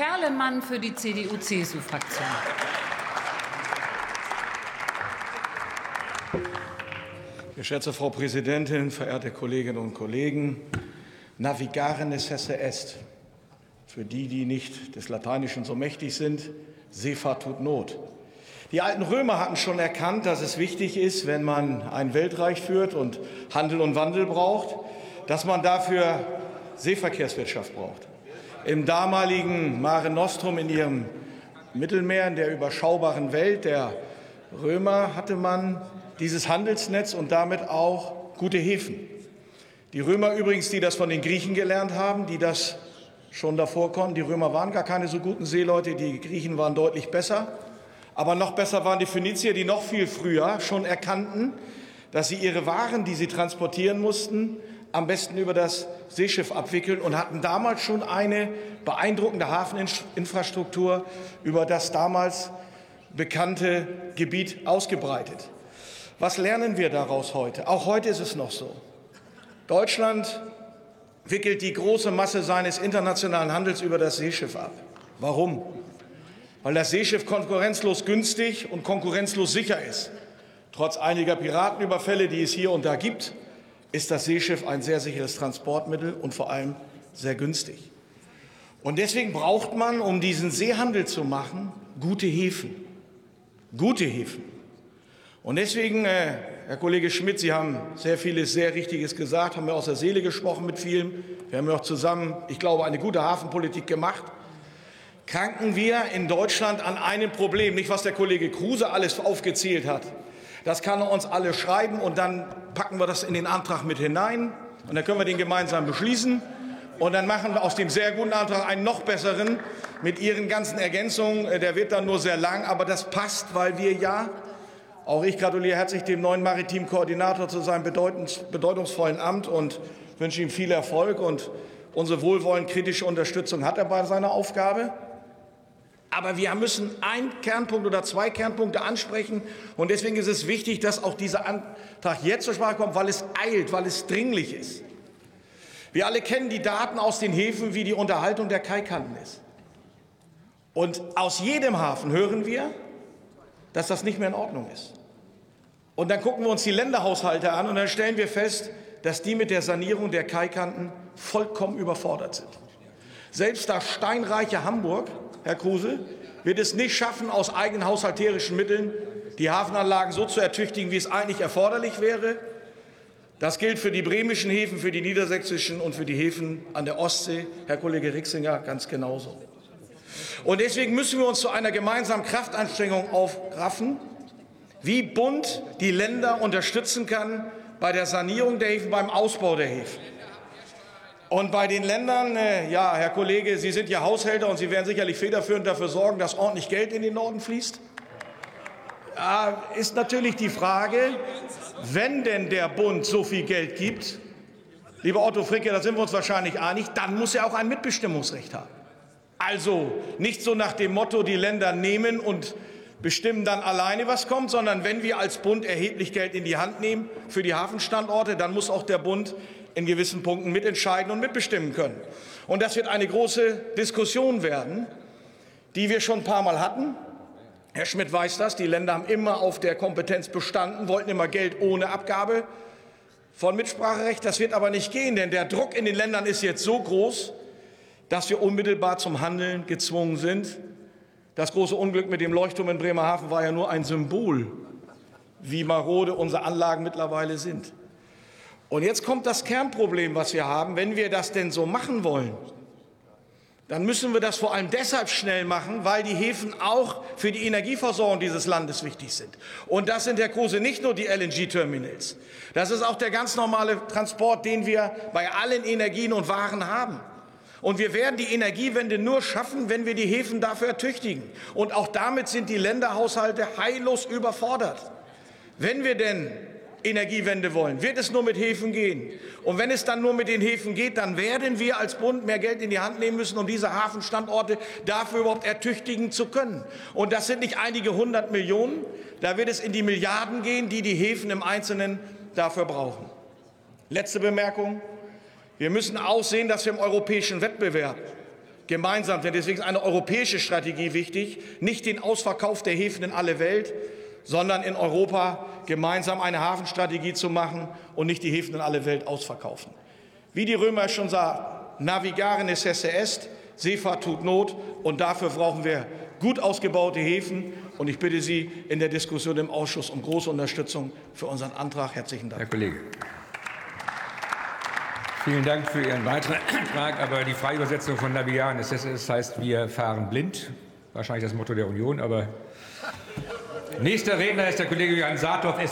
Ferlemann für die CDU-CSU-Fraktion. Geschätzte Frau Präsidentin, verehrte Kolleginnen und Kollegen! Navigare necesse est. Für die, die nicht des Lateinischen so mächtig sind, Seefahrt tut Not. Die alten Römer hatten schon erkannt, dass es wichtig ist, wenn man ein Weltreich führt und Handel und Wandel braucht, dass man dafür Seeverkehrswirtschaft braucht. Im damaligen Mare Nostrum in ihrem Mittelmeer, in der überschaubaren Welt der Römer, hatte man dieses Handelsnetz und damit auch gute Häfen. Die Römer übrigens, die das von den Griechen gelernt haben, die das schon davor konnten. Die Römer waren gar keine so guten Seeleute, die Griechen waren deutlich besser. Aber noch besser waren die Phönizier, die noch viel früher schon erkannten, dass sie ihre Waren, die sie transportieren mussten, am besten über das Seeschiff abwickeln und hatten damals schon eine beeindruckende Hafeninfrastruktur über das damals bekannte Gebiet ausgebreitet. Was lernen wir daraus heute? Auch heute ist es noch so. Deutschland wickelt die große Masse seines internationalen Handels über das Seeschiff ab. Warum? Weil das Seeschiff konkurrenzlos günstig und konkurrenzlos sicher ist. Trotz einiger Piratenüberfälle, die es hier und da gibt, ist das Seeschiff ein sehr sicheres Transportmittel und vor allem sehr günstig. Und deswegen braucht man, um diesen Seehandel zu machen, gute Häfen. Gute Häfen. Und deswegen, äh, Herr Kollege Schmidt, Sie haben sehr vieles sehr Richtiges gesagt, haben mir aus der Seele gesprochen mit vielen. Wir haben ja auch zusammen, ich glaube, eine gute Hafenpolitik gemacht. Kranken wir in Deutschland an einem Problem, nicht was der Kollege Kruse alles aufgezählt hat. Das kann er uns alle schreiben und dann packen wir das in den Antrag mit hinein und dann können wir den gemeinsam beschließen. Und dann machen wir aus dem sehr guten Antrag einen noch besseren mit Ihren ganzen Ergänzungen. Der wird dann nur sehr lang, aber das passt, weil wir ja auch ich gratuliere herzlich dem neuen maritimen Koordinator zu seinem bedeutungsvollen Amt und wünsche ihm viel Erfolg. Und unsere wohlwollend kritische Unterstützung hat er bei seiner Aufgabe. Aber wir müssen einen Kernpunkt oder zwei Kernpunkte ansprechen. Und deswegen ist es wichtig, dass auch dieser Antrag jetzt zur Sprache kommt, weil es eilt, weil es dringlich ist. Wir alle kennen die Daten aus den Häfen, wie die Unterhaltung der Kaikanten ist. Und aus jedem Hafen hören wir, dass das nicht mehr in Ordnung ist. Und dann gucken wir uns die Länderhaushalte an und dann stellen wir fest, dass die mit der Sanierung der Kaikanten vollkommen überfordert sind. Selbst das steinreiche Hamburg, Herr Kruse, wird es nicht schaffen, aus eigenen haushalterischen Mitteln die Hafenanlagen so zu ertüchtigen, wie es eigentlich erforderlich wäre. Das gilt für die bremischen Häfen, für die niedersächsischen und für die Häfen an der Ostsee, Herr Kollege Rixinger, ganz genauso. Und deswegen müssen wir uns zu einer gemeinsamen Kraftanstrengung aufraffen, wie Bund die Länder unterstützen kann bei der Sanierung der Häfen, beim Ausbau der Häfen. Und bei den Ländern, äh, ja, Herr Kollege, Sie sind ja Haushälter und Sie werden sicherlich federführend dafür sorgen, dass ordentlich Geld in den Norden fließt. Ja, ist natürlich die Frage, wenn denn der Bund so viel Geld gibt, lieber Otto Fricke, da sind wir uns wahrscheinlich einig, dann muss er auch ein Mitbestimmungsrecht haben. Also nicht so nach dem Motto, die Länder nehmen und bestimmen dann alleine, was kommt, sondern wenn wir als Bund erheblich Geld in die Hand nehmen für die Hafenstandorte, dann muss auch der Bund in gewissen Punkten mitentscheiden und mitbestimmen können. Und das wird eine große Diskussion werden, die wir schon ein paar Mal hatten. Herr Schmidt weiß das, die Länder haben immer auf der Kompetenz bestanden, wollten immer Geld ohne Abgabe von Mitspracherecht. Das wird aber nicht gehen, denn der Druck in den Ländern ist jetzt so groß, dass wir unmittelbar zum Handeln gezwungen sind. Das große Unglück mit dem Leuchtturm in Bremerhaven war ja nur ein Symbol, wie marode unsere Anlagen mittlerweile sind. Und jetzt kommt das Kernproblem, was wir haben. Wenn wir das denn so machen wollen, dann müssen wir das vor allem deshalb schnell machen, weil die Häfen auch für die Energieversorgung dieses Landes wichtig sind. Und das sind, Herr Kruse, nicht nur die LNG-Terminals. Das ist auch der ganz normale Transport, den wir bei allen Energien und Waren haben. Und wir werden die Energiewende nur schaffen, wenn wir die Häfen dafür ertüchtigen. Und auch damit sind die Länderhaushalte heillos überfordert. Wenn wir denn Energiewende wollen, wird es nur mit Häfen gehen. Und wenn es dann nur mit den Häfen geht, dann werden wir als Bund mehr Geld in die Hand nehmen müssen, um diese Hafenstandorte dafür überhaupt ertüchtigen zu können. Und das sind nicht einige hundert Millionen, da wird es in die Milliarden gehen, die die Häfen im Einzelnen dafür brauchen. Letzte Bemerkung. Wir müssen auch sehen, dass wir im europäischen Wettbewerb gemeinsam, denn deswegen ist eine europäische Strategie wichtig, nicht den Ausverkauf der Häfen in alle Welt, sondern in Europa gemeinsam eine Hafenstrategie zu machen und nicht die Häfen in alle Welt ausverkaufen. Wie die Römer schon sagten, navigare necesse est, Seefahrt tut Not und dafür brauchen wir gut ausgebaute Häfen. Und ich bitte Sie in der Diskussion im Ausschuss um große Unterstützung für unseren Antrag. Herzlichen Dank. Herr Kollege. Vielen Dank für Ihren Beitrag. Aber die Freiübersetzung von Navigare Necessis heißt, wir fahren blind. Wahrscheinlich das Motto der Union. Aber nächster Redner ist der Kollege Johann Saathoff, SPD.